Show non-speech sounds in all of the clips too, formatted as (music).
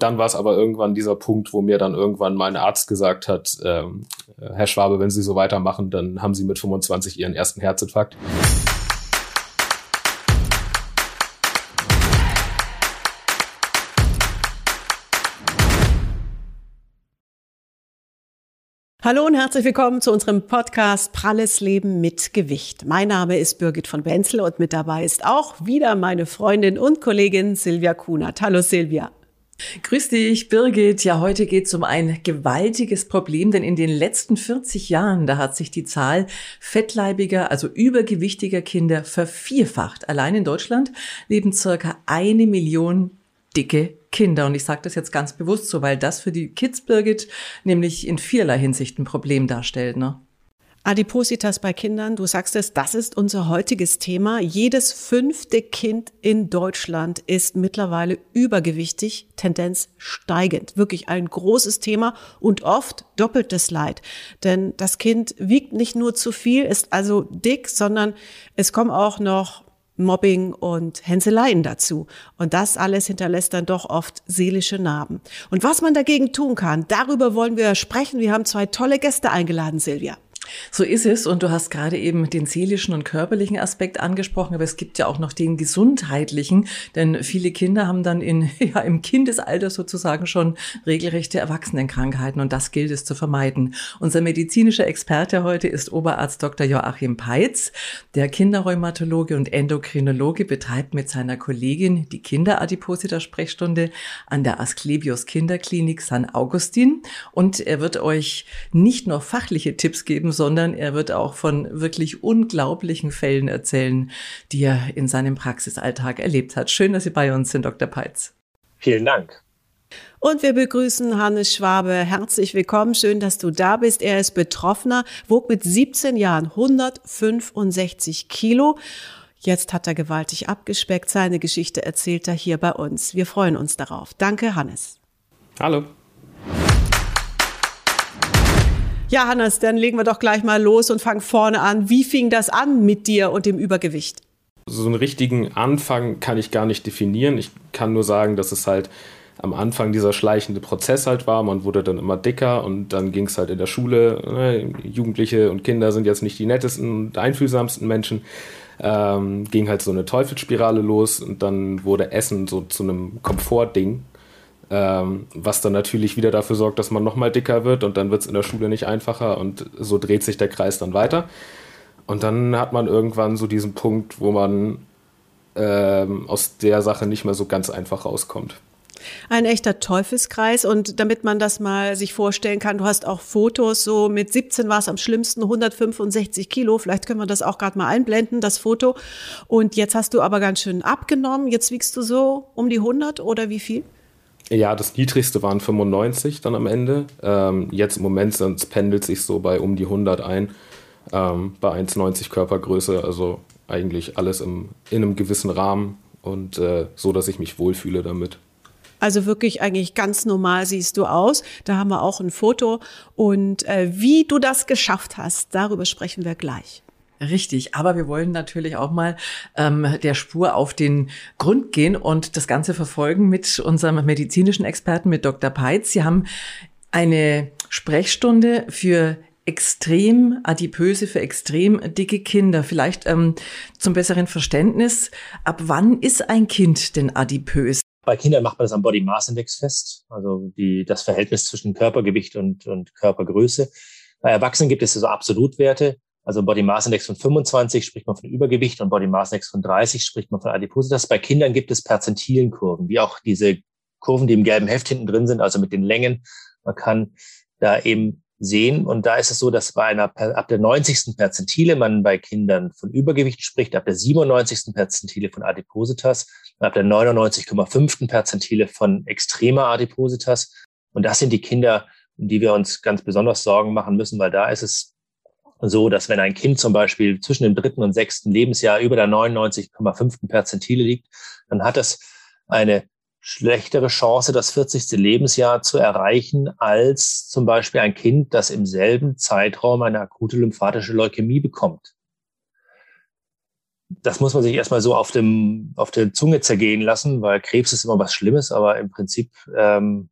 Dann war es aber irgendwann dieser Punkt, wo mir dann irgendwann mein Arzt gesagt hat, ähm, Herr Schwabe, wenn Sie so weitermachen, dann haben Sie mit 25 Ihren ersten Herzinfarkt. Hallo und herzlich willkommen zu unserem Podcast Pralles Leben mit Gewicht. Mein Name ist Birgit von Wenzel und mit dabei ist auch wieder meine Freundin und Kollegin Silvia Kunert. Hallo Silvia. Grüß dich, Birgit. Ja, heute geht es um ein gewaltiges Problem, denn in den letzten 40 Jahren, da hat sich die Zahl fettleibiger, also übergewichtiger Kinder vervierfacht. Allein in Deutschland leben circa eine Million dicke Kinder. Und ich sage das jetzt ganz bewusst so, weil das für die Kids, Birgit, nämlich in vielerlei Hinsicht ein Problem darstellt. Ne? Adipositas bei Kindern, du sagst es, das ist unser heutiges Thema. Jedes fünfte Kind in Deutschland ist mittlerweile übergewichtig, Tendenz steigend. Wirklich ein großes Thema und oft doppeltes Leid. Denn das Kind wiegt nicht nur zu viel, ist also dick, sondern es kommen auch noch Mobbing und Hänseleien dazu. Und das alles hinterlässt dann doch oft seelische Narben. Und was man dagegen tun kann, darüber wollen wir sprechen. Wir haben zwei tolle Gäste eingeladen, Silvia. So ist es. Und du hast gerade eben den seelischen und körperlichen Aspekt angesprochen, aber es gibt ja auch noch den gesundheitlichen, denn viele Kinder haben dann in, (laughs) ja, im Kindesalter sozusagen schon regelrechte Erwachsenenkrankheiten und das gilt es zu vermeiden. Unser medizinischer Experte heute ist Oberarzt Dr. Joachim Peitz. Der Kinderrheumatologe und Endokrinologe betreibt mit seiner Kollegin die Kinderadipositas-Sprechstunde an der Asklepios Kinderklinik San Augustin und er wird euch nicht nur fachliche Tipps geben, sondern er wird auch von wirklich unglaublichen Fällen erzählen, die er in seinem Praxisalltag erlebt hat. Schön, dass Sie bei uns sind, Dr. Peitz. Vielen Dank. Und wir begrüßen Hannes Schwabe. Herzlich willkommen. Schön, dass du da bist. Er ist Betroffener, wog mit 17 Jahren 165 Kilo. Jetzt hat er gewaltig abgespeckt. Seine Geschichte erzählt er hier bei uns. Wir freuen uns darauf. Danke, Hannes. Hallo. Ja, Hannes, dann legen wir doch gleich mal los und fangen vorne an. Wie fing das an mit dir und dem Übergewicht? So einen richtigen Anfang kann ich gar nicht definieren. Ich kann nur sagen, dass es halt am Anfang dieser schleichende Prozess halt war. Man wurde dann immer dicker und dann ging es halt in der Schule. Ne? Jugendliche und Kinder sind jetzt nicht die nettesten und einfühlsamsten Menschen. Ähm, ging halt so eine Teufelsspirale los und dann wurde Essen so zu einem Komfortding. Ähm, was dann natürlich wieder dafür sorgt, dass man nochmal dicker wird und dann wird es in der Schule nicht einfacher und so dreht sich der Kreis dann weiter. Und dann hat man irgendwann so diesen Punkt, wo man ähm, aus der Sache nicht mehr so ganz einfach rauskommt. Ein echter Teufelskreis. Und damit man das mal sich vorstellen kann, du hast auch Fotos, so mit 17 war es am schlimmsten, 165 Kilo. Vielleicht können wir das auch gerade mal einblenden, das Foto. Und jetzt hast du aber ganz schön abgenommen. Jetzt wiegst du so um die 100 oder wie viel? Ja, das niedrigste waren 95 dann am Ende. Ähm, jetzt im Moment sonst pendelt sich so bei um die 100 ein, ähm, bei 1,90 Körpergröße. Also eigentlich alles im, in einem gewissen Rahmen und äh, so, dass ich mich wohlfühle damit. Also wirklich eigentlich ganz normal siehst du aus. Da haben wir auch ein Foto. Und äh, wie du das geschafft hast, darüber sprechen wir gleich. Richtig, aber wir wollen natürlich auch mal ähm, der Spur auf den Grund gehen und das Ganze verfolgen mit unserem medizinischen Experten, mit Dr. Peitz. Sie haben eine Sprechstunde für extrem adipöse, für extrem dicke Kinder. Vielleicht ähm, zum besseren Verständnis, ab wann ist ein Kind denn adipös? Bei Kindern macht man das am Body Mass Index fest, also die, das Verhältnis zwischen Körpergewicht und, und Körpergröße. Bei Erwachsenen gibt es so Absolutwerte. Also Body Mass Index von 25 spricht man von Übergewicht und Body Mass Index von 30 spricht man von Adipositas. Bei Kindern gibt es Perzentilenkurven, wie auch diese Kurven, die im gelben Heft hinten drin sind, also mit den Längen. Man kann da eben sehen. Und da ist es so, dass bei einer, ab der 90. Perzentile man bei Kindern von Übergewicht spricht, ab der 97. Perzentile von Adipositas, ab der 99,5. Perzentile von extremer Adipositas. Und das sind die Kinder, um die wir uns ganz besonders Sorgen machen müssen, weil da ist es so, dass wenn ein Kind zum Beispiel zwischen dem dritten und sechsten Lebensjahr über der 99,5. Perzentile liegt, dann hat es eine schlechtere Chance, das 40. Lebensjahr zu erreichen, als zum Beispiel ein Kind, das im selben Zeitraum eine akute lymphatische Leukämie bekommt. das muss man sich erstmal so auf, dem, auf der Zunge zergehen lassen, weil Krebs ist immer was Schlimmes, aber im Prinzip ähm,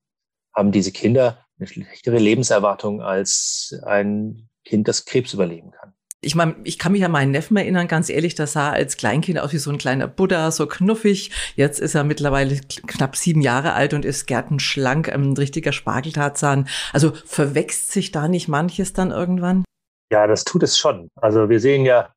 haben diese Kinder eine schlechtere Lebenserwartung als ein Kind, das Krebs überleben kann. Ich meine, ich kann mich an meinen Neffen erinnern, ganz ehrlich, das sah als Kleinkind aus wie so ein kleiner Buddha, so knuffig. Jetzt ist er mittlerweile knapp sieben Jahre alt und ist gärtenschlank, ein richtiger Spargeltarzahn. Also verwächst sich da nicht manches dann irgendwann? Ja, das tut es schon. Also wir sehen ja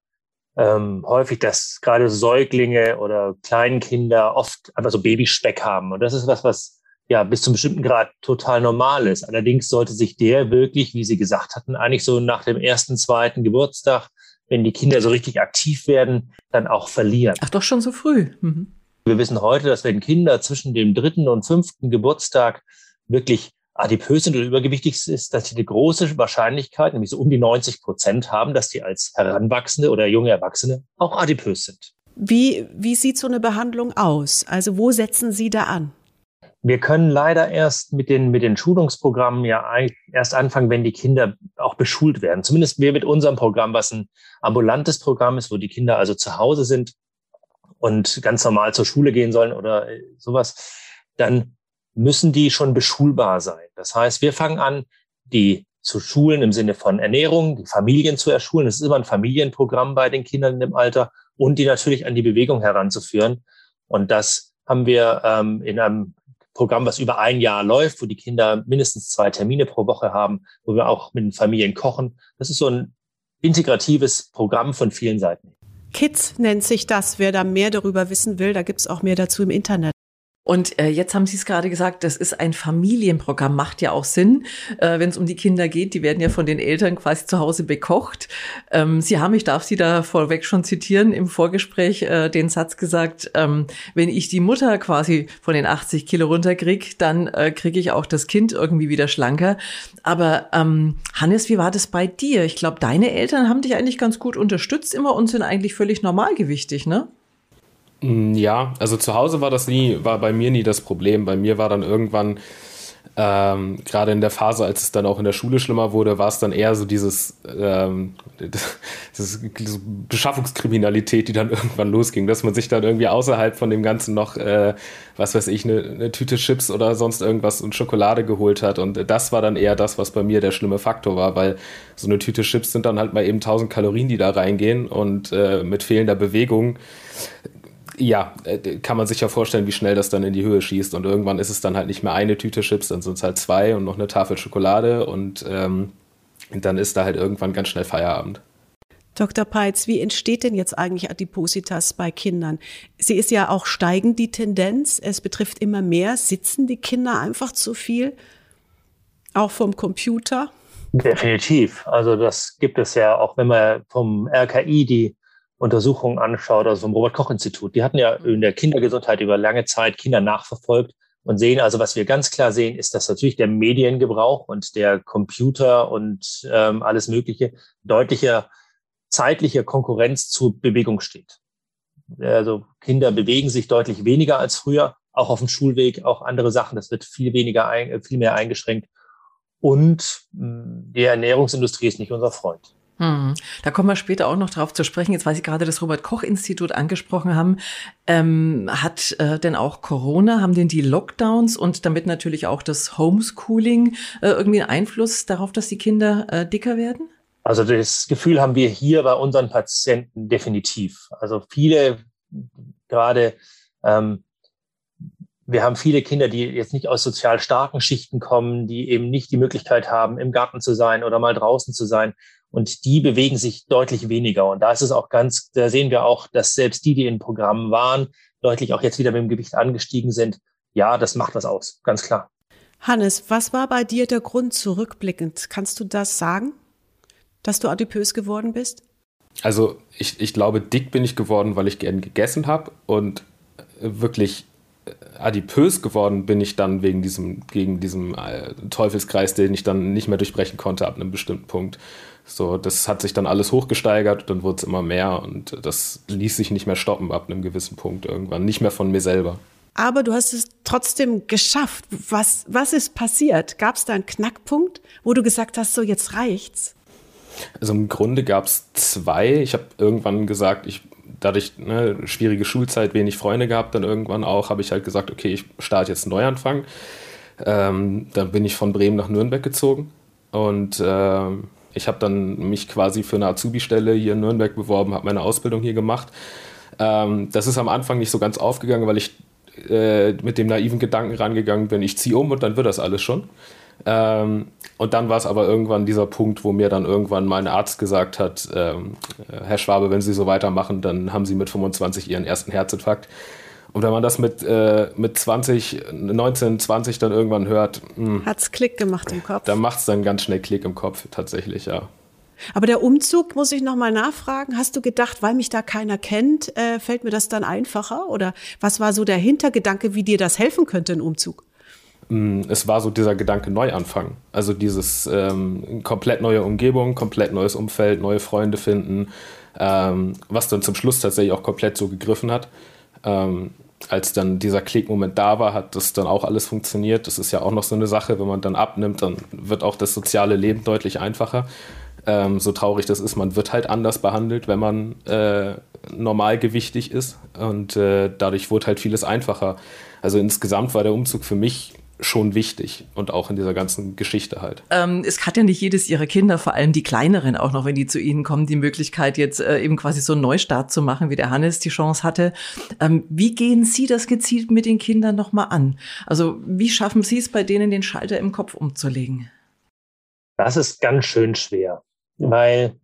ähm, häufig, dass gerade Säuglinge oder Kleinkinder oft einfach so Babyspeck haben. Und das ist was, was ja bis zum bestimmten Grad total normal ist. Allerdings sollte sich der wirklich, wie Sie gesagt hatten, eigentlich so nach dem ersten, zweiten Geburtstag, wenn die Kinder so richtig aktiv werden, dann auch verlieren. Ach doch schon so früh. Mhm. Wir wissen heute, dass wenn Kinder zwischen dem dritten und fünften Geburtstag wirklich adipös sind oder übergewichtig ist, dass sie eine große Wahrscheinlichkeit, nämlich so um die 90 Prozent haben, dass die als Heranwachsende oder junge Erwachsene auch adipös sind. Wie, wie sieht so eine Behandlung aus? Also wo setzen Sie da an? Wir können leider erst mit den, mit den Schulungsprogrammen ja erst anfangen, wenn die Kinder auch beschult werden. Zumindest wir mit unserem Programm, was ein ambulantes Programm ist, wo die Kinder also zu Hause sind und ganz normal zur Schule gehen sollen oder sowas, dann müssen die schon beschulbar sein. Das heißt, wir fangen an, die zu schulen im Sinne von Ernährung, die Familien zu erschulen. Das ist immer ein Familienprogramm bei den Kindern in dem Alter und die natürlich an die Bewegung heranzuführen. Und das haben wir ähm, in einem Programm, was über ein Jahr läuft, wo die Kinder mindestens zwei Termine pro Woche haben, wo wir auch mit den Familien kochen. Das ist so ein integratives Programm von vielen Seiten. Kids nennt sich das. Wer da mehr darüber wissen will, da gibt es auch mehr dazu im Internet. Und äh, jetzt haben Sie es gerade gesagt, das ist ein Familienprogramm, macht ja auch Sinn, äh, wenn es um die Kinder geht. Die werden ja von den Eltern quasi zu Hause bekocht. Ähm, Sie haben, ich darf Sie da vorweg schon zitieren, im Vorgespräch äh, den Satz gesagt, ähm, wenn ich die Mutter quasi von den 80 Kilo runterkriege, dann äh, kriege ich auch das Kind irgendwie wieder schlanker. Aber ähm, Hannes, wie war das bei dir? Ich glaube, deine Eltern haben dich eigentlich ganz gut unterstützt immer und sind eigentlich völlig normalgewichtig, ne? Mm, ja, also zu Hause war das nie, war bei mir nie das Problem. Bei mir war dann irgendwann, ähm, gerade in der Phase, als es dann auch in der Schule schlimmer wurde, war es dann eher so dieses, ähm, (laughs) das, diese Beschaffungskriminalität, die dann (laughs) irgendwann losging, dass man sich dann irgendwie außerhalb von dem Ganzen noch, äh, was weiß ich, eine, eine Tüte Chips oder sonst irgendwas und Schokolade geholt hat. Und das war dann eher das, was bei mir der schlimme Faktor war, weil so eine Tüte Chips sind dann halt mal eben 1000 Kalorien, die da reingehen und äh, mit fehlender Bewegung ja, äh, kann man sich ja vorstellen, wie schnell das dann in die Höhe schießt. Und irgendwann ist es dann halt nicht mehr eine Tüte Chips, dann sind es halt zwei und noch eine Tafel Schokolade und, ähm, und dann ist da halt irgendwann ganz schnell Feierabend. Dr. Peitz, wie entsteht denn jetzt eigentlich Adipositas bei Kindern? Sie ist ja auch steigend, die Tendenz. Es betrifft immer mehr. Sitzen die Kinder einfach zu viel? Auch vom Computer? Definitiv. Also das gibt es ja auch, wenn man vom RKI die Untersuchungen anschaut, also vom Robert-Koch-Institut. Die hatten ja in der Kindergesundheit über lange Zeit Kinder nachverfolgt und sehen also, was wir ganz klar sehen, ist, dass natürlich der Mediengebrauch und der Computer und ähm, alles Mögliche deutlicher zeitlicher Konkurrenz zur Bewegung steht. Also Kinder bewegen sich deutlich weniger als früher, auch auf dem Schulweg, auch andere Sachen. Das wird viel weniger, ein, viel mehr eingeschränkt. Und mh, die Ernährungsindustrie ist nicht unser Freund. Hm. Da kommen wir später auch noch drauf zu sprechen. Jetzt, weil Sie gerade das Robert-Koch-Institut angesprochen haben, ähm, hat äh, denn auch Corona, haben denn die Lockdowns und damit natürlich auch das Homeschooling äh, irgendwie einen Einfluss darauf, dass die Kinder äh, dicker werden? Also das Gefühl haben wir hier bei unseren Patienten definitiv. Also viele gerade ähm, wir haben viele Kinder, die jetzt nicht aus sozial starken Schichten kommen, die eben nicht die Möglichkeit haben, im Garten zu sein oder mal draußen zu sein. Und die bewegen sich deutlich weniger. Und da ist es auch ganz, da sehen wir auch, dass selbst die, die in Programmen waren, deutlich auch jetzt wieder mit dem Gewicht angestiegen sind. Ja, das macht was aus, ganz klar. Hannes, was war bei dir der Grund zurückblickend? Kannst du das sagen, dass du adipös geworden bist? Also ich, ich glaube, dick bin ich geworden, weil ich gern gegessen habe und wirklich adipös geworden bin ich dann wegen diesem, gegen diesem äh, Teufelskreis, den ich dann nicht mehr durchbrechen konnte ab einem bestimmten Punkt. So, das hat sich dann alles hochgesteigert, dann wurde es immer mehr und das ließ sich nicht mehr stoppen ab einem gewissen Punkt irgendwann, nicht mehr von mir selber. Aber du hast es trotzdem geschafft. Was, was ist passiert? Gab es da einen Knackpunkt, wo du gesagt hast, so jetzt reicht's? Also im Grunde gab es zwei. Ich habe irgendwann gesagt, ich dadurch ne, schwierige Schulzeit, wenig Freunde gehabt, dann irgendwann auch, habe ich halt gesagt, okay, ich starte jetzt einen Neuanfang. Ähm, dann bin ich von Bremen nach Nürnberg gezogen und äh, ich habe dann mich quasi für eine Azubi-Stelle hier in Nürnberg beworben, habe meine Ausbildung hier gemacht. Ähm, das ist am Anfang nicht so ganz aufgegangen, weil ich äh, mit dem naiven Gedanken rangegangen bin, ich ziehe um und dann wird das alles schon. Ähm, und dann war es aber irgendwann dieser Punkt, wo mir dann irgendwann mein Arzt gesagt hat, ähm, Herr Schwabe, wenn Sie so weitermachen, dann haben Sie mit 25 Ihren ersten Herzinfarkt. Und wenn man das mit, äh, mit 20, 19, 20 dann irgendwann hört, hm, hat es Klick gemacht im Kopf. Dann macht es dann ganz schnell Klick im Kopf, tatsächlich, ja. Aber der Umzug, muss ich nochmal nachfragen, hast du gedacht, weil mich da keiner kennt, äh, fällt mir das dann einfacher? Oder was war so der Hintergedanke, wie dir das helfen könnte, ein Umzug? Hm, es war so dieser Gedanke Neuanfang. Also dieses ähm, komplett neue Umgebung, komplett neues Umfeld, neue Freunde finden, ähm, was dann zum Schluss tatsächlich auch komplett so gegriffen hat. Ähm, als dann dieser Klickmoment da war, hat das dann auch alles funktioniert. Das ist ja auch noch so eine Sache, wenn man dann abnimmt, dann wird auch das soziale Leben deutlich einfacher. Ähm, so traurig das ist, man wird halt anders behandelt, wenn man äh, normalgewichtig ist. Und äh, dadurch wurde halt vieles einfacher. Also insgesamt war der Umzug für mich schon wichtig und auch in dieser ganzen Geschichte halt. Ähm, es hat ja nicht jedes ihrer Kinder, vor allem die kleineren, auch noch wenn die zu ihnen kommen, die Möglichkeit jetzt äh, eben quasi so einen Neustart zu machen, wie der Hannes die Chance hatte. Ähm, wie gehen Sie das gezielt mit den Kindern nochmal an? Also wie schaffen Sie es bei denen, den Schalter im Kopf umzulegen? Das ist ganz schön schwer, weil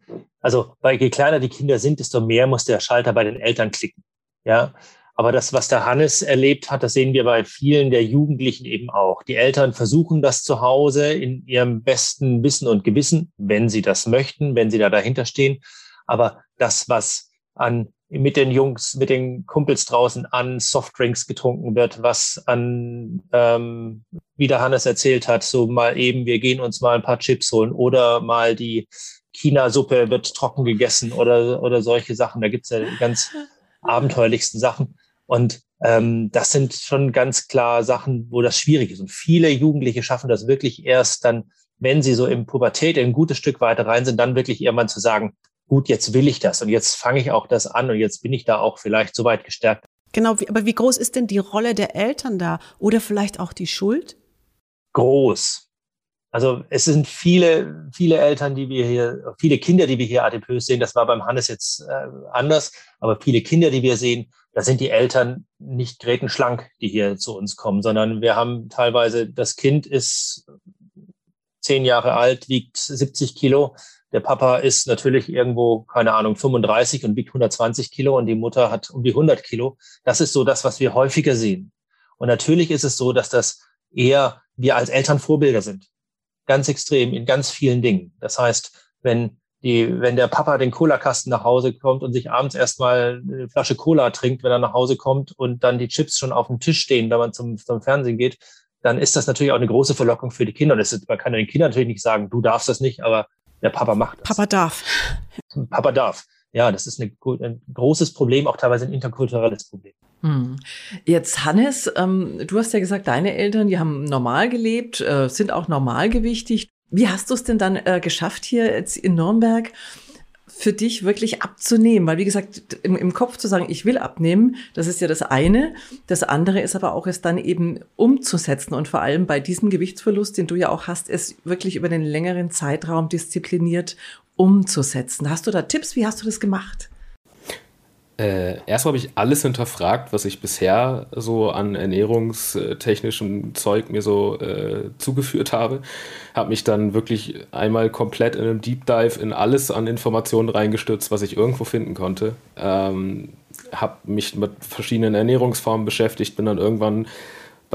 also weil je kleiner die Kinder sind, desto mehr muss der Schalter bei den Eltern klicken. Ja, aber das, was der Hannes erlebt hat, das sehen wir bei vielen der Jugendlichen eben auch. Die Eltern versuchen das zu Hause in ihrem besten Wissen und Gewissen, wenn sie das möchten, wenn sie da dahinter stehen. Aber das, was an mit den Jungs, mit den Kumpels draußen an Softdrinks getrunken wird, was an, ähm, wie der Hannes erzählt hat, so mal eben, wir gehen uns mal ein paar Chips holen oder mal die China-Suppe wird trocken gegessen oder, oder solche Sachen. Da gibt's ja ganz (laughs) abenteuerlichsten Sachen. Und ähm, das sind schon ganz klar Sachen, wo das schwierig ist. Und viele Jugendliche schaffen das wirklich erst dann, wenn sie so im Pubertät ein gutes Stück weiter rein sind, dann wirklich irgendwann zu sagen, gut, jetzt will ich das und jetzt fange ich auch das an und jetzt bin ich da auch vielleicht so weit gestärkt. Genau, aber wie groß ist denn die Rolle der Eltern da oder vielleicht auch die Schuld? Groß. Also es sind viele, viele Eltern, die wir hier, viele Kinder, die wir hier adipös sehen. Das war beim Hannes jetzt äh, anders, aber viele Kinder, die wir sehen, da sind die Eltern nicht grätenschlank, die hier zu uns kommen, sondern wir haben teilweise, das Kind ist zehn Jahre alt, wiegt 70 Kilo. Der Papa ist natürlich irgendwo, keine Ahnung, 35 und wiegt 120 Kilo und die Mutter hat um die 100 Kilo. Das ist so das, was wir häufiger sehen. Und natürlich ist es so, dass das eher wir als Eltern Vorbilder sind. Ganz extrem in ganz vielen Dingen. Das heißt, wenn die, wenn der Papa den Cola-Kasten nach Hause kommt und sich abends erstmal eine Flasche Cola trinkt, wenn er nach Hause kommt und dann die Chips schon auf dem Tisch stehen, wenn man zum, zum Fernsehen geht, dann ist das natürlich auch eine große Verlockung für die Kinder. Und ist, man kann den Kindern natürlich nicht sagen, du darfst das nicht, aber der Papa macht das. Papa darf. Papa darf. Ja, das ist eine, ein großes Problem, auch teilweise ein interkulturelles Problem. Hm. Jetzt Hannes, ähm, du hast ja gesagt, deine Eltern, die haben normal gelebt, äh, sind auch normalgewichtig. Wie hast du es denn dann äh, geschafft, hier jetzt in Nürnberg für dich wirklich abzunehmen? Weil, wie gesagt, im, im, Kopf zu sagen, ich will abnehmen, das ist ja das eine. Das andere ist aber auch, es dann eben umzusetzen und vor allem bei diesem Gewichtsverlust, den du ja auch hast, es wirklich über den längeren Zeitraum diszipliniert umzusetzen. Hast du da Tipps? Wie hast du das gemacht? Äh, erstmal habe ich alles hinterfragt, was ich bisher so an ernährungstechnischem Zeug mir so äh, zugeführt habe. Habe mich dann wirklich einmal komplett in einem Deep Dive in alles an Informationen reingestürzt, was ich irgendwo finden konnte. Ähm, habe mich mit verschiedenen Ernährungsformen beschäftigt, bin dann irgendwann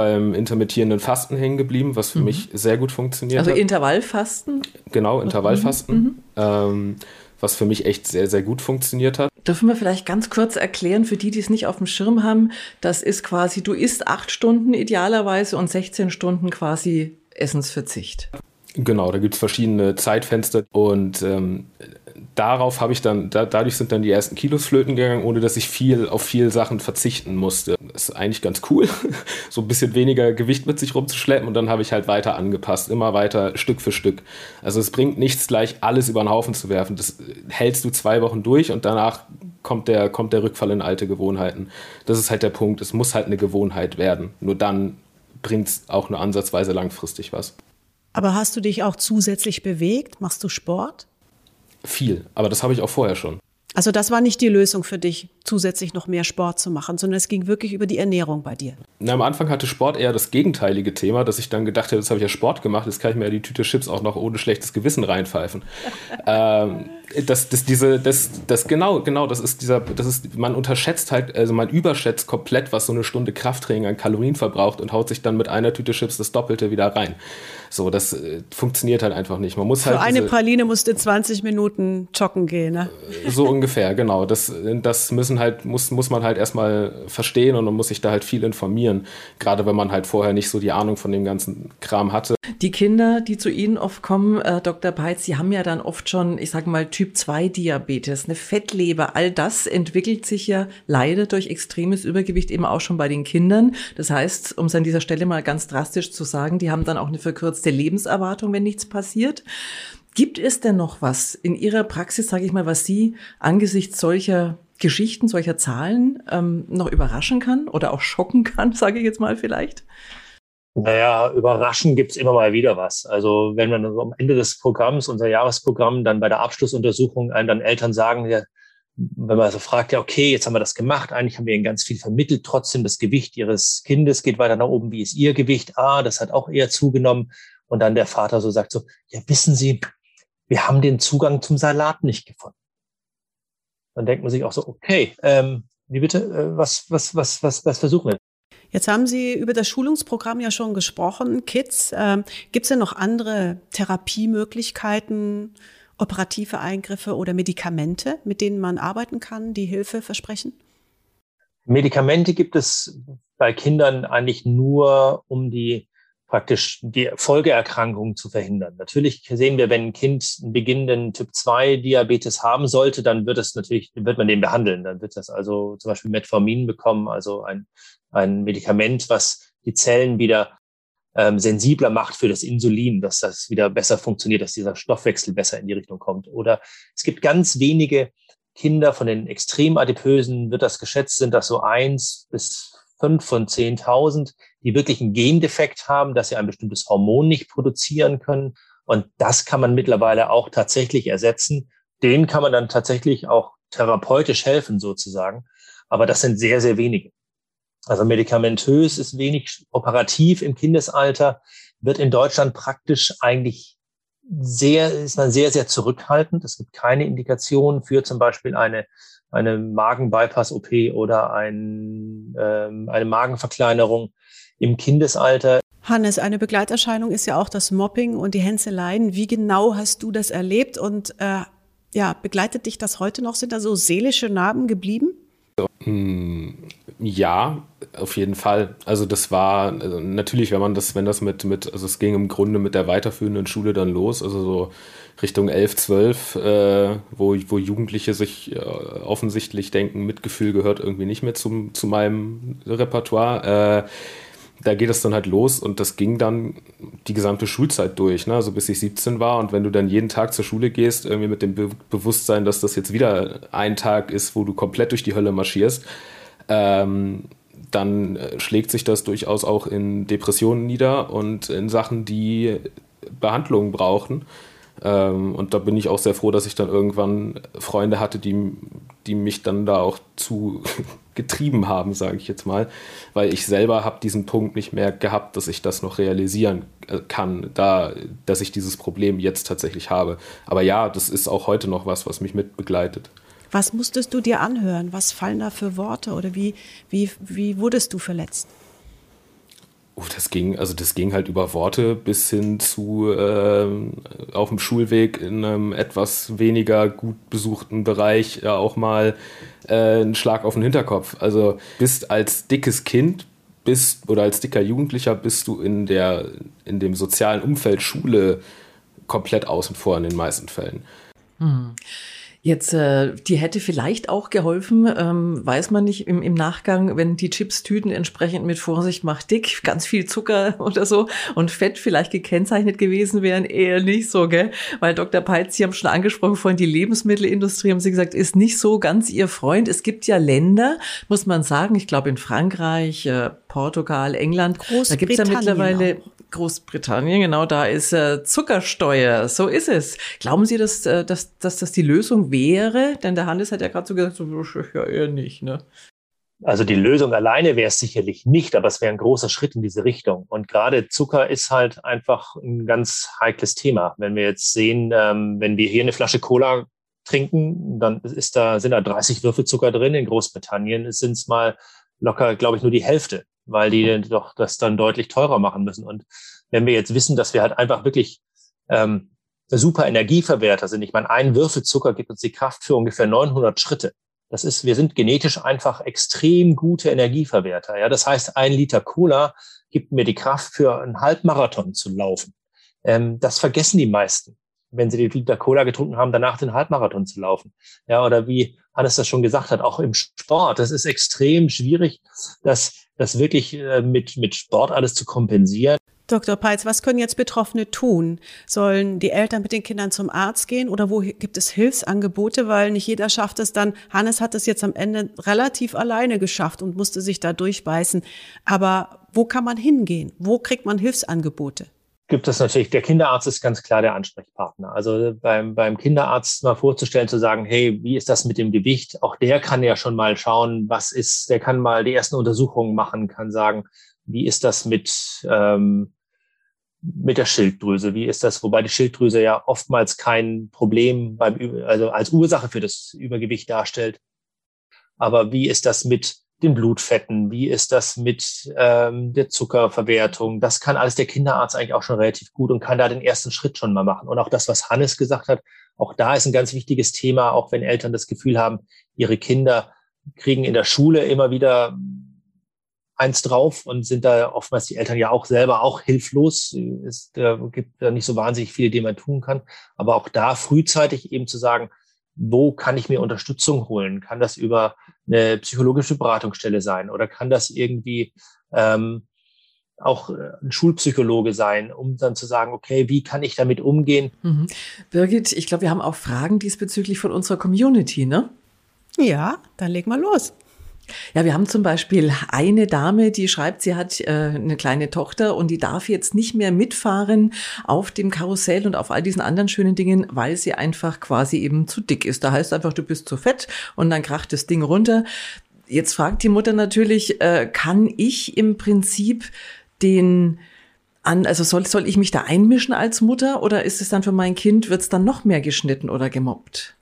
beim intermittierenden Fasten hängen geblieben, was für mhm. mich sehr gut funktioniert also hat. Also Intervallfasten? Genau, Intervallfasten. Mhm. Ähm, was für mich echt sehr, sehr gut funktioniert hat. Dürfen wir vielleicht ganz kurz erklären, für die, die es nicht auf dem Schirm haben, das ist quasi, du isst acht Stunden idealerweise und 16 Stunden quasi Essensverzicht. Genau, da gibt es verschiedene Zeitfenster und ähm, darauf habe ich dann, da, dadurch sind dann die ersten Kilos flöten gegangen, ohne dass ich viel auf viel Sachen verzichten musste. Das ist eigentlich ganz cool, (laughs) so ein bisschen weniger Gewicht mit sich rumzuschleppen und dann habe ich halt weiter angepasst, immer weiter Stück für Stück. Also es bringt nichts gleich alles über den Haufen zu werfen. Das hältst du zwei Wochen durch und danach kommt der, kommt der Rückfall in alte Gewohnheiten. Das ist halt der Punkt. Es muss halt eine Gewohnheit werden. Nur dann bringt es auch nur ansatzweise langfristig was. Aber hast du dich auch zusätzlich bewegt? Machst du Sport? Viel, aber das habe ich auch vorher schon. Also das war nicht die Lösung für dich, zusätzlich noch mehr Sport zu machen, sondern es ging wirklich über die Ernährung bei dir. Na, am Anfang hatte Sport eher das gegenteilige Thema, dass ich dann gedacht habe, jetzt habe ich ja Sport gemacht, jetzt kann ich mir ja die Tüte Chips auch noch ohne schlechtes Gewissen reinpfeifen. (laughs) ähm, das, das, diese, das, das, genau, genau, das ist dieser, das ist, man unterschätzt halt, also man überschätzt komplett, was so eine Stunde Krafttraining an Kalorien verbraucht und haut sich dann mit einer Tüte Chips das Doppelte wieder rein. So, das äh, funktioniert halt einfach nicht. Man muss Für halt. eine Praline musste 20 Minuten joggen gehen, ne? So ungefähr, genau. Das, das müssen halt, muss, muss man halt erstmal verstehen und man muss sich da halt viel informieren. Gerade wenn man halt vorher nicht so die Ahnung von dem ganzen Kram hatte. Die Kinder, die zu Ihnen oft kommen, äh, Dr. Peitz, die haben ja dann oft schon, ich sage mal, Typ 2 Diabetes, eine Fettleber. All das entwickelt sich ja leider durch extremes Übergewicht eben auch schon bei den Kindern. Das heißt, um es an dieser Stelle mal ganz drastisch zu sagen, die haben dann auch eine verkürzte Lebenserwartung, wenn nichts passiert. Gibt es denn noch was in Ihrer Praxis, sage ich mal, was Sie angesichts solcher Geschichten, solcher Zahlen ähm, noch überraschen kann oder auch schocken kann, (laughs) sage ich jetzt mal vielleicht? Naja, überraschend gibt's immer mal wieder was. Also wenn man am Ende des Programms, unser Jahresprogramm, dann bei der Abschlussuntersuchung einem dann Eltern sagen, ja, wenn man so fragt, ja, okay, jetzt haben wir das gemacht, eigentlich haben wir ihnen ganz viel vermittelt, trotzdem das Gewicht ihres Kindes geht weiter nach oben, wie ist ihr Gewicht? Ah, das hat auch eher zugenommen. Und dann der Vater so sagt so, ja, wissen Sie, wir haben den Zugang zum Salat nicht gefunden. Dann denkt man sich auch so, okay, ähm, wie bitte, äh, was, was, was, was, was versuchen wir? Jetzt haben Sie über das Schulungsprogramm ja schon gesprochen, Kids. Ähm, Gibt es denn noch andere Therapiemöglichkeiten, operative Eingriffe oder Medikamente, mit denen man arbeiten kann, die Hilfe versprechen? Medikamente gibt es bei Kindern eigentlich nur, um die praktisch die Folgeerkrankungen zu verhindern. Natürlich sehen wir, wenn ein Kind einen beginnenden Typ 2 Diabetes haben sollte, dann wird es natürlich, wird man den behandeln. Dann wird das also zum Beispiel Metformin bekommen, also ein, ein Medikament, was die Zellen wieder ähm, sensibler macht für das Insulin, dass das wieder besser funktioniert, dass dieser Stoffwechsel besser in die Richtung kommt. Oder es gibt ganz wenige Kinder von den extrem adipösen, wird das geschätzt, sind das so eins bis fünf von zehntausend, die wirklich einen Gendefekt haben, dass sie ein bestimmtes Hormon nicht produzieren können. Und das kann man mittlerweile auch tatsächlich ersetzen. Den kann man dann tatsächlich auch therapeutisch helfen sozusagen. Aber das sind sehr, sehr wenige. Also medikamentös ist wenig operativ im Kindesalter, wird in Deutschland praktisch eigentlich sehr, ist man sehr, sehr zurückhaltend. Es gibt keine Indikation für zum Beispiel eine, eine Magenbypass-OP oder ein, ähm, eine Magenverkleinerung im Kindesalter. Hannes, eine Begleiterscheinung ist ja auch das Mobbing und die Hänzeleien. Wie genau hast du das erlebt und äh, ja, begleitet dich das heute noch? Sind da so seelische Narben geblieben? Hm, ja, auf jeden Fall. Also das war also natürlich, wenn man das, wenn das mit, mit, also es ging im Grunde mit der weiterführenden Schule dann los, also so Richtung 11, 12, äh, wo, wo Jugendliche sich äh, offensichtlich denken, Mitgefühl gehört irgendwie nicht mehr zum, zu meinem Repertoire. Äh, da geht es dann halt los und das ging dann die gesamte Schulzeit durch, ne? also bis ich 17 war. Und wenn du dann jeden Tag zur Schule gehst, irgendwie mit dem Be Bewusstsein, dass das jetzt wieder ein Tag ist, wo du komplett durch die Hölle marschierst, ähm, dann schlägt sich das durchaus auch in Depressionen nieder und in Sachen, die Behandlungen brauchen. Ähm, und da bin ich auch sehr froh, dass ich dann irgendwann Freunde hatte, die, die mich dann da auch zu (laughs) getrieben haben, sage ich jetzt mal, weil ich selber habe diesen Punkt nicht mehr gehabt, dass ich das noch realisieren äh, kann, da, dass ich dieses Problem jetzt tatsächlich habe. Aber ja, das ist auch heute noch was, was mich mitbegleitet. Was musstest du dir anhören? Was fallen da für Worte oder wie, wie, wie wurdest du verletzt? Oh, das ging, also das ging halt über Worte bis hin zu äh, auf dem Schulweg in einem etwas weniger gut besuchten Bereich ja auch mal äh, einen Schlag auf den Hinterkopf. Also bist als dickes Kind bist oder als dicker Jugendlicher bist du in der in dem sozialen Umfeld Schule komplett außen vor in den meisten Fällen. Hm. Jetzt, äh, die hätte vielleicht auch geholfen, ähm, weiß man nicht im, im Nachgang, wenn die Chips-Tüten entsprechend mit Vorsicht macht dick, ganz viel Zucker (laughs) oder so und Fett vielleicht gekennzeichnet gewesen wären, eher nicht so, gell? Weil Dr. Peitz, Sie haben schon angesprochen vorhin, die Lebensmittelindustrie, haben Sie gesagt, ist nicht so ganz Ihr Freund. Es gibt ja Länder, muss man sagen, ich glaube in Frankreich, äh, Portugal, England, da gibt es ja mittlerweile auch. Großbritannien, genau, da ist äh, Zuckersteuer. So ist es. Glauben Sie, dass, äh, dass, dass das die Lösung wäre? Denn der Hannes hat ja gerade so gesagt, so, ja, eher nicht, ne? Also die Lösung alleine wäre es sicherlich nicht, aber es wäre ein großer Schritt in diese Richtung. Und gerade Zucker ist halt einfach ein ganz heikles Thema. Wenn wir jetzt sehen, ähm, wenn wir hier eine Flasche Cola trinken, dann ist da, sind da 30 Würfel Zucker drin. In Großbritannien sind es mal locker, glaube ich, nur die Hälfte weil die mhm. doch das dann deutlich teurer machen müssen. Und wenn wir jetzt wissen, dass wir halt einfach wirklich ähm, super Energieverwerter sind, ich meine, ein Würfel Zucker gibt uns die Kraft für ungefähr 900 Schritte. Das ist, wir sind genetisch einfach extrem gute Energieverwerter. Ja, das heißt, ein Liter Cola gibt mir die Kraft für einen Halbmarathon zu laufen. Ähm, das vergessen die meisten, wenn sie die Liter Cola getrunken haben, danach den Halbmarathon zu laufen. Ja, oder wie Hannes das schon gesagt hat, auch im Sport. Das ist extrem schwierig, dass das wirklich äh, mit, mit Sport alles zu kompensieren. Dr. Peitz, was können jetzt Betroffene tun? Sollen die Eltern mit den Kindern zum Arzt gehen oder wo gibt es Hilfsangebote? Weil nicht jeder schafft es dann. Hannes hat es jetzt am Ende relativ alleine geschafft und musste sich da durchbeißen. Aber wo kann man hingehen? Wo kriegt man Hilfsangebote? Gibt es natürlich, der Kinderarzt ist ganz klar der Ansprechpartner. Also beim, beim Kinderarzt mal vorzustellen, zu sagen, hey, wie ist das mit dem Gewicht? Auch der kann ja schon mal schauen, was ist, der kann mal die ersten Untersuchungen machen, kann sagen, wie ist das mit, ähm, mit der Schilddrüse? Wie ist das, wobei die Schilddrüse ja oftmals kein Problem beim, also als Ursache für das Übergewicht darstellt. Aber wie ist das mit den Blutfetten, wie ist das mit ähm, der Zuckerverwertung. Das kann alles der Kinderarzt eigentlich auch schon relativ gut und kann da den ersten Schritt schon mal machen. Und auch das, was Hannes gesagt hat, auch da ist ein ganz wichtiges Thema, auch wenn Eltern das Gefühl haben, ihre Kinder kriegen in der Schule immer wieder eins drauf und sind da oftmals die Eltern ja auch selber auch hilflos. Es gibt da nicht so wahnsinnig viel, die man tun kann. Aber auch da frühzeitig eben zu sagen, wo kann ich mir Unterstützung holen? Kann das über eine psychologische Beratungsstelle sein oder kann das irgendwie ähm, auch äh, ein Schulpsychologe sein, um dann zu sagen, okay, wie kann ich damit umgehen? Mhm. Birgit, ich glaube, wir haben auch Fragen diesbezüglich von unserer Community, ne? Ja, dann leg mal los. Ja, wir haben zum Beispiel eine Dame, die schreibt, sie hat äh, eine kleine Tochter und die darf jetzt nicht mehr mitfahren auf dem Karussell und auf all diesen anderen schönen Dingen, weil sie einfach quasi eben zu dick ist. Da heißt einfach, du bist zu fett und dann kracht das Ding runter. Jetzt fragt die Mutter natürlich, äh, kann ich im Prinzip den an, also soll, soll ich mich da einmischen als Mutter oder ist es dann für mein Kind, wird es dann noch mehr geschnitten oder gemobbt?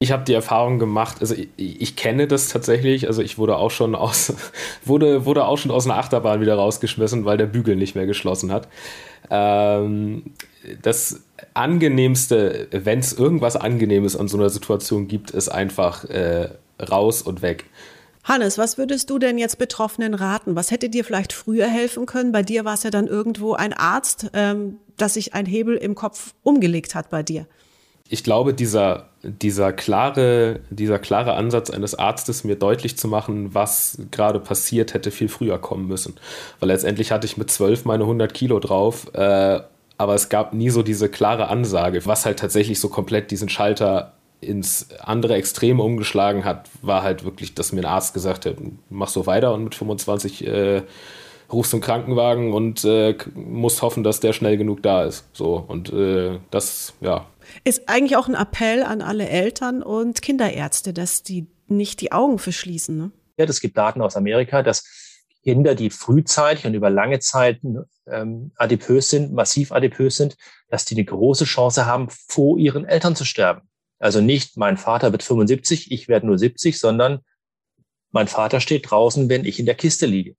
Ich habe die Erfahrung gemacht, also ich, ich, kenne das tatsächlich, also ich wurde auch schon aus, (laughs) wurde, wurde auch schon aus einer Achterbahn wieder rausgeschmissen, weil der Bügel nicht mehr geschlossen hat. Ähm, das Angenehmste, wenn es irgendwas Angenehmes an so einer Situation gibt, ist einfach äh, raus und weg. Hannes, was würdest du denn jetzt Betroffenen raten? Was hätte dir vielleicht früher helfen können? Bei dir war es ja dann irgendwo ein Arzt, ähm, dass sich ein Hebel im Kopf umgelegt hat bei dir ich glaube, dieser, dieser, klare, dieser klare Ansatz eines Arztes, mir deutlich zu machen, was gerade passiert, hätte viel früher kommen müssen. Weil letztendlich hatte ich mit zwölf meine 100 Kilo drauf, äh, aber es gab nie so diese klare Ansage, was halt tatsächlich so komplett diesen Schalter ins andere Extrem umgeschlagen hat, war halt wirklich, dass mir ein Arzt gesagt hat, mach so weiter und mit 25 äh, rufst du einen Krankenwagen und äh, musst hoffen, dass der schnell genug da ist. So und äh, das, ja, ist eigentlich auch ein Appell an alle Eltern und Kinderärzte, dass die nicht die Augen verschließen. Ne? Ja, es gibt Daten aus Amerika, dass Kinder, die frühzeitig und über lange Zeit ähm, adipös sind, massiv adipös sind, dass die eine große Chance haben, vor ihren Eltern zu sterben. Also nicht, mein Vater wird 75, ich werde nur 70, sondern mein Vater steht draußen, wenn ich in der Kiste liege.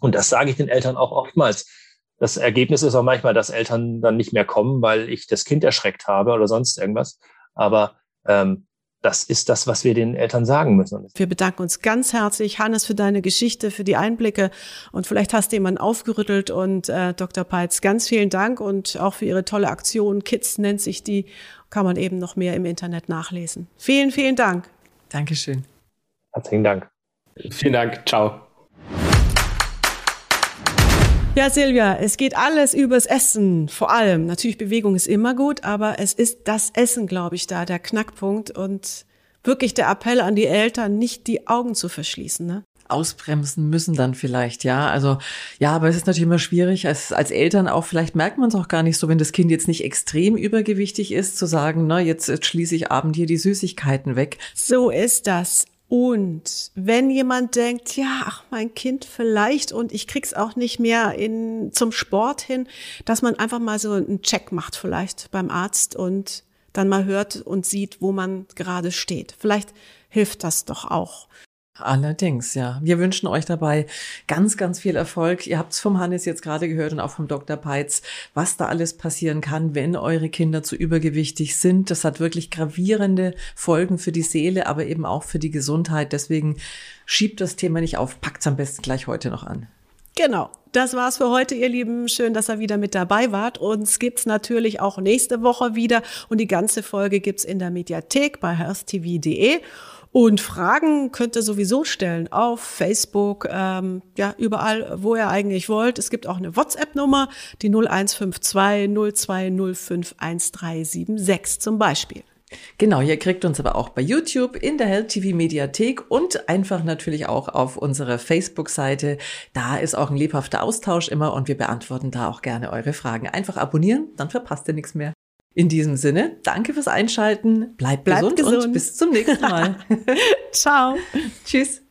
Und das sage ich den Eltern auch oftmals. Das Ergebnis ist auch manchmal, dass Eltern dann nicht mehr kommen, weil ich das Kind erschreckt habe oder sonst irgendwas. Aber ähm, das ist das, was wir den Eltern sagen müssen. Wir bedanken uns ganz herzlich, Hannes, für deine Geschichte, für die Einblicke und vielleicht hast du jemanden aufgerüttelt und äh, Dr. Peitz, ganz vielen Dank und auch für Ihre tolle Aktion. Kids nennt sich die, kann man eben noch mehr im Internet nachlesen. Vielen, vielen Dank. Dankeschön. Herzlichen Dank. Vielen Dank. Ciao. Ja, Silvia, es geht alles übers Essen. Vor allem. Natürlich, Bewegung ist immer gut, aber es ist das Essen, glaube ich, da der Knackpunkt und wirklich der Appell an die Eltern, nicht die Augen zu verschließen. Ne? ausbremsen müssen dann vielleicht, ja. Also ja, aber es ist natürlich immer schwierig, als, als Eltern auch, vielleicht merkt man es auch gar nicht so, wenn das Kind jetzt nicht extrem übergewichtig ist, zu sagen, na, jetzt, jetzt schließe ich abend hier die Süßigkeiten weg. So ist das. Und wenn jemand denkt, ja, ach, mein Kind vielleicht und ich krieg's auch nicht mehr in, zum Sport hin, dass man einfach mal so einen Check macht vielleicht beim Arzt und dann mal hört und sieht, wo man gerade steht. Vielleicht hilft das doch auch. Allerdings, ja. Wir wünschen euch dabei ganz, ganz viel Erfolg. Ihr habt es vom Hannes jetzt gerade gehört und auch vom Dr. Peitz, was da alles passieren kann, wenn eure Kinder zu übergewichtig sind. Das hat wirklich gravierende Folgen für die Seele, aber eben auch für die Gesundheit. Deswegen schiebt das Thema nicht auf, packt es am besten gleich heute noch an. Genau. Das war's für heute, ihr Lieben. Schön, dass ihr wieder mit dabei wart. Uns gibt's natürlich auch nächste Woche wieder und die ganze Folge gibt's in der Mediathek bei hersttv.de. Und Fragen könnt ihr sowieso stellen auf Facebook, ähm, ja, überall, wo ihr eigentlich wollt. Es gibt auch eine WhatsApp-Nummer, die 0152 0205 1376 zum Beispiel. Genau, ihr kriegt uns aber auch bei YouTube, in der Health TV Mediathek und einfach natürlich auch auf unserer Facebook-Seite. Da ist auch ein lebhafter Austausch immer und wir beantworten da auch gerne eure Fragen. Einfach abonnieren, dann verpasst ihr nichts mehr. In diesem Sinne, danke fürs Einschalten, bleibt, bleibt gesund, gesund und bis zum nächsten Mal. (laughs) Ciao. (laughs) Tschüss.